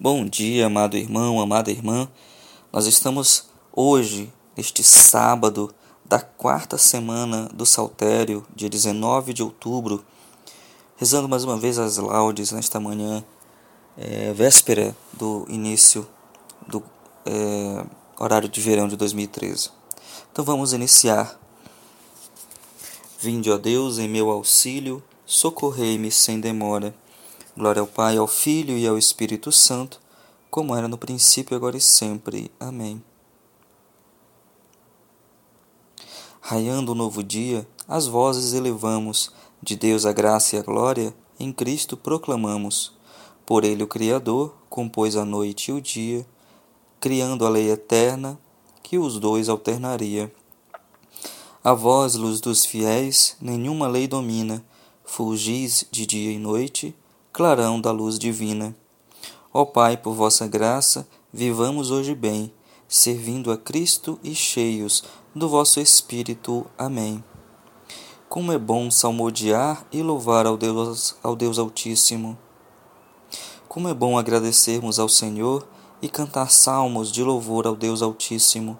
Bom dia, amado irmão, amada irmã. Nós estamos hoje, este sábado da quarta semana do Saltério, dia 19 de outubro, rezando mais uma vez as laudes nesta manhã, é, véspera do início do é, horário de verão de 2013. Então vamos iniciar. Vinde, ó Deus, em meu auxílio, socorrei-me sem demora. Glória ao Pai, ao Filho e ao Espírito Santo, como era no princípio, agora e sempre. Amém. Raiando o novo dia, as vozes elevamos, de Deus a graça e a glória, em Cristo proclamamos. Por ele o Criador compôs a noite e o dia, criando a lei eterna que os dois alternaria. A vós, luz dos fiéis, nenhuma lei domina, fulgis de dia e noite, clarão da luz divina. Ó Pai, por vossa graça, vivamos hoje bem, servindo a Cristo e cheios do vosso Espírito. Amém. Como é bom salmodiar e louvar ao Deus, ao Deus Altíssimo. Como é bom agradecermos ao Senhor e cantar salmos de louvor ao Deus Altíssimo,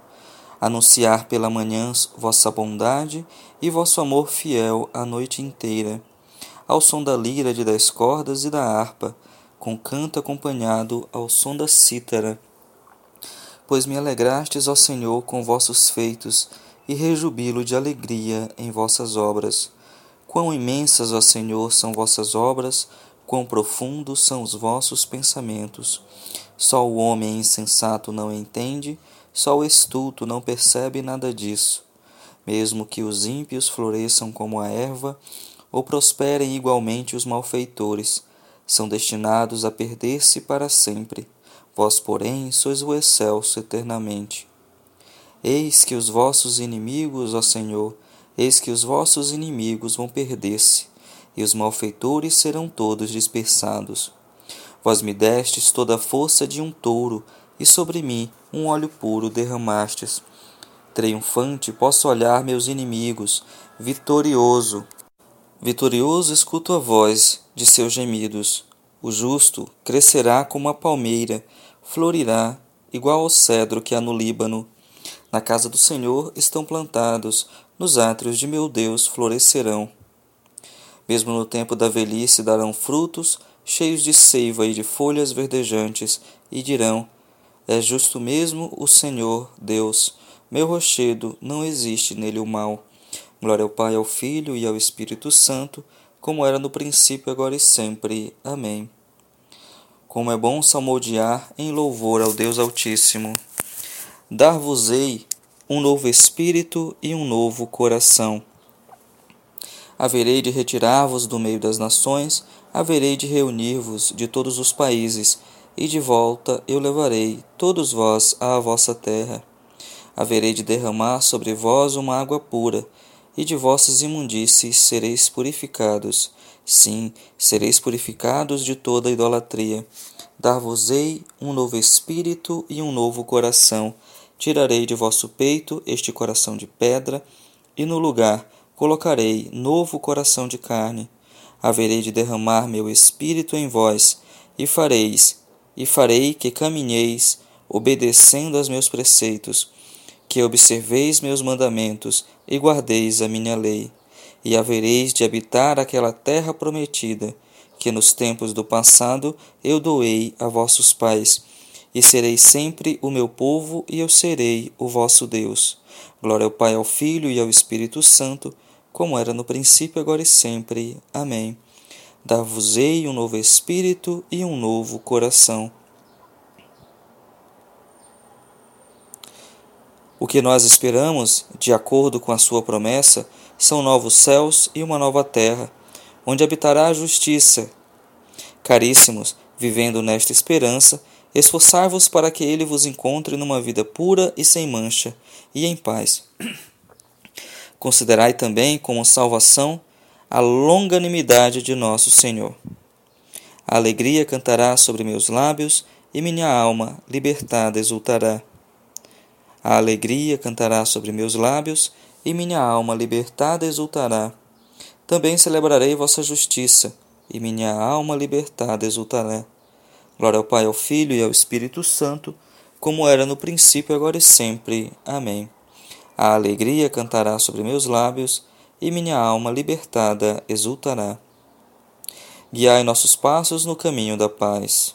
anunciar pela manhã vossa bondade e vosso amor fiel a noite inteira ao som da lira de dez cordas e da harpa, com canto acompanhado ao som da cítara. Pois me alegrastes, ó Senhor, com vossos feitos, e rejubilo de alegria em vossas obras. Quão imensas, ó Senhor, são vossas obras, quão profundos são os vossos pensamentos. Só o homem insensato não entende, só o estulto não percebe nada disso. Mesmo que os ímpios floresçam como a erva, ou prosperem igualmente os malfeitores, são destinados a perder-se para sempre. Vós, porém, sois o excelso eternamente. Eis que os vossos inimigos, ó Senhor, eis que os vossos inimigos vão perder-se, e os malfeitores serão todos dispersados. Vós me destes toda a força de um touro, e sobre mim um óleo puro derramastes. Triunfante posso olhar meus inimigos, vitorioso Vitorioso escuto a voz de seus gemidos. O justo crescerá como a palmeira, florirá, igual ao cedro que há no Líbano. Na casa do Senhor estão plantados, nos átrios de meu Deus florescerão. Mesmo no tempo da velhice darão frutos, cheios de seiva e de folhas verdejantes, e dirão: É justo mesmo o Senhor, Deus. Meu rochedo, não existe nele o mal. Glória ao Pai, ao Filho e ao Espírito Santo, como era no princípio, agora e sempre. Amém. Como é bom salmodiar em louvor ao Deus Altíssimo. Dar-vos-ei um novo espírito e um novo coração. Haverei de retirar-vos do meio das nações, haverei de reunir-vos de todos os países, e de volta eu levarei todos vós à vossa terra. Haverei de derramar sobre vós uma água pura, e de vossas imundícies sereis purificados. Sim, sereis purificados de toda idolatria. Dar-vos-ei um novo espírito e um novo coração. Tirarei de vosso peito este coração de pedra, e no lugar colocarei novo coração de carne. Haverei de derramar meu espírito em vós, e fareis, e farei que caminheis, obedecendo aos meus preceitos que observeis meus mandamentos e guardeis a minha lei, e havereis de habitar aquela terra prometida, que nos tempos do passado eu doei a vossos pais, e sereis sempre o meu povo, e eu serei o vosso Deus. Glória ao Pai, ao Filho e ao Espírito Santo, como era no princípio, agora e sempre. Amém. Dar-vos-ei um novo espírito e um novo coração O que nós esperamos, de acordo com a sua promessa, são novos céus e uma nova terra, onde habitará a justiça. Caríssimos, vivendo nesta esperança, esforçai-vos para que ele vos encontre numa vida pura e sem mancha, e em paz. Considerai também como salvação a longanimidade de nosso Senhor. A alegria cantará sobre meus lábios, e minha alma, libertada, exultará. A alegria cantará sobre meus lábios, e minha alma libertada exultará. Também celebrarei vossa justiça, e minha alma libertada exultará. Glória ao Pai, ao Filho e ao Espírito Santo, como era no princípio, agora e sempre. Amém. A alegria cantará sobre meus lábios, e minha alma libertada exultará. Guiai nossos passos no caminho da paz.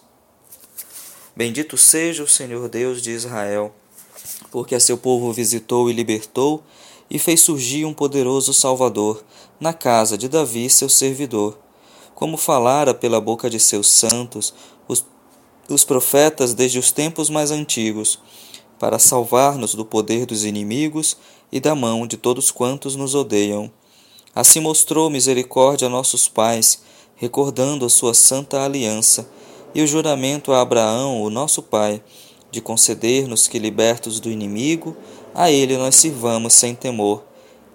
Bendito seja o Senhor Deus de Israel, porque a seu povo visitou e libertou, e fez surgir um poderoso Salvador na casa de Davi, seu servidor como falara pela boca de seus santos, os, os profetas desde os tempos mais antigos, para salvar-nos do poder dos inimigos e da mão de todos quantos nos odeiam. Assim mostrou misericórdia a nossos pais, recordando a sua santa aliança e o juramento a Abraão, o nosso pai, de conceder-nos que, libertos do inimigo, a ele nós sirvamos sem temor,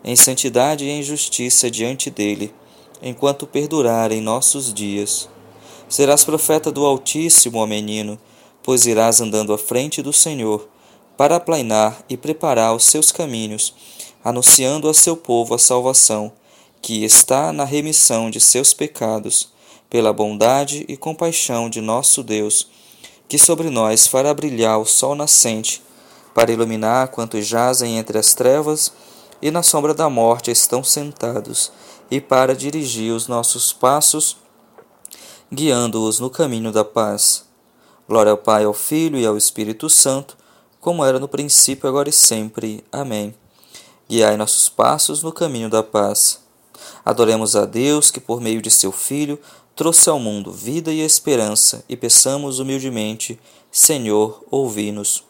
em santidade e em justiça diante dele enquanto perdurarem nossos dias. Serás profeta do Altíssimo, ó menino, pois irás andando à frente do Senhor, para aplainar e preparar os seus caminhos, anunciando a seu povo a salvação, que está na remissão de seus pecados, pela bondade e compaixão de nosso Deus, que sobre nós fará brilhar o sol nascente, para iluminar quantos jazem entre as trevas e na sombra da morte estão sentados e para dirigir os nossos passos, guiando-os no caminho da paz. Glória ao Pai, ao Filho e ao Espírito Santo, como era no princípio, agora e sempre. Amém. Guiai nossos passos no caminho da paz. Adoremos a Deus que, por meio de seu Filho, trouxe ao mundo vida e esperança, e peçamos humildemente: Senhor, ouvi-nos.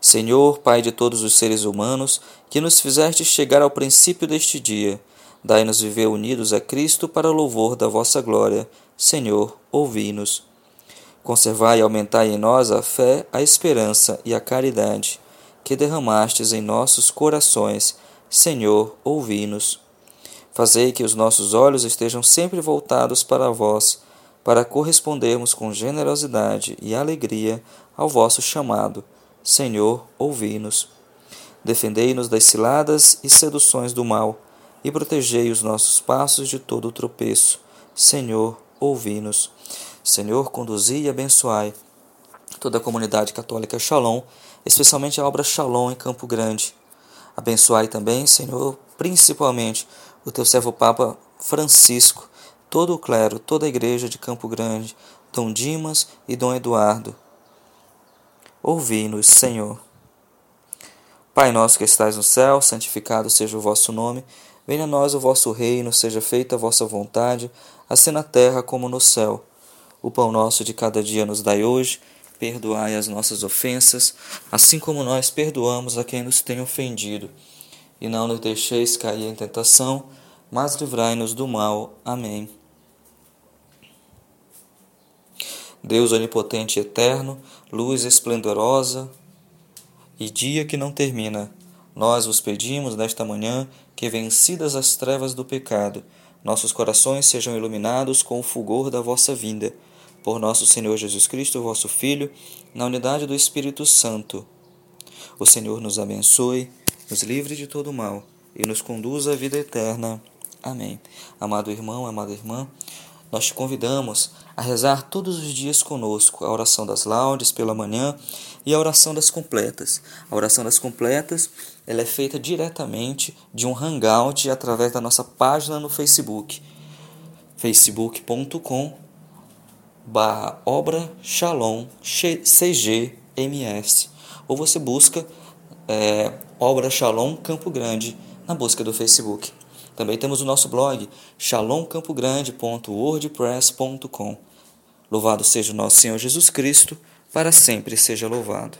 Senhor, Pai de todos os seres humanos, que nos fizeste chegar ao princípio deste dia, Dai-nos viver unidos a Cristo para louvor da vossa glória. Senhor, ouvi-nos. Conservai e aumentai em nós a fé, a esperança e a caridade, que derramastes em nossos corações. Senhor, ouvi-nos. Fazei que os nossos olhos estejam sempre voltados para vós, para correspondermos com generosidade e alegria ao vosso chamado. Senhor, ouvi-nos. Defendei-nos das ciladas e seduções do mal e protegei os nossos passos de todo o tropeço. Senhor, ouvi-nos. Senhor, conduzi e abençoai toda a comunidade católica Shalom, especialmente a obra Shalom em Campo Grande. Abençoai também, Senhor, principalmente o teu servo Papa Francisco, todo o clero, toda a igreja de Campo Grande, Dom Dimas e Dom Eduardo. Ouvi-nos, Senhor. Pai nosso que estais no céu, santificado seja o vosso nome. Venha a nós o vosso reino, seja feita a vossa vontade, assim na terra como no céu. O pão nosso de cada dia nos dai hoje, perdoai as nossas ofensas, assim como nós perdoamos a quem nos tem ofendido. E não nos deixeis cair em tentação, mas livrai-nos do mal. Amém. Deus onipotente e eterno, luz esplendorosa e dia que não termina, nós vos pedimos nesta manhã que, vencidas as trevas do pecado, nossos corações sejam iluminados com o fulgor da vossa vinda. Por nosso Senhor Jesus Cristo, vosso Filho, na unidade do Espírito Santo. O Senhor nos abençoe, nos livre de todo mal e nos conduza à vida eterna. Amém. Amado irmão, amada irmã, nós te convidamos a rezar todos os dias conosco a oração das laudes pela manhã e a oração das completas. A oração das completas ela é feita diretamente de um hangout através da nossa página no Facebook, facebook.com barra obra shalom cgms ou você busca é, obra shalom Campo Grande na busca do Facebook. Também temos o nosso blog shalomcampogrande.wordpress.com. Louvado seja o nosso Senhor Jesus Cristo, para sempre seja louvado.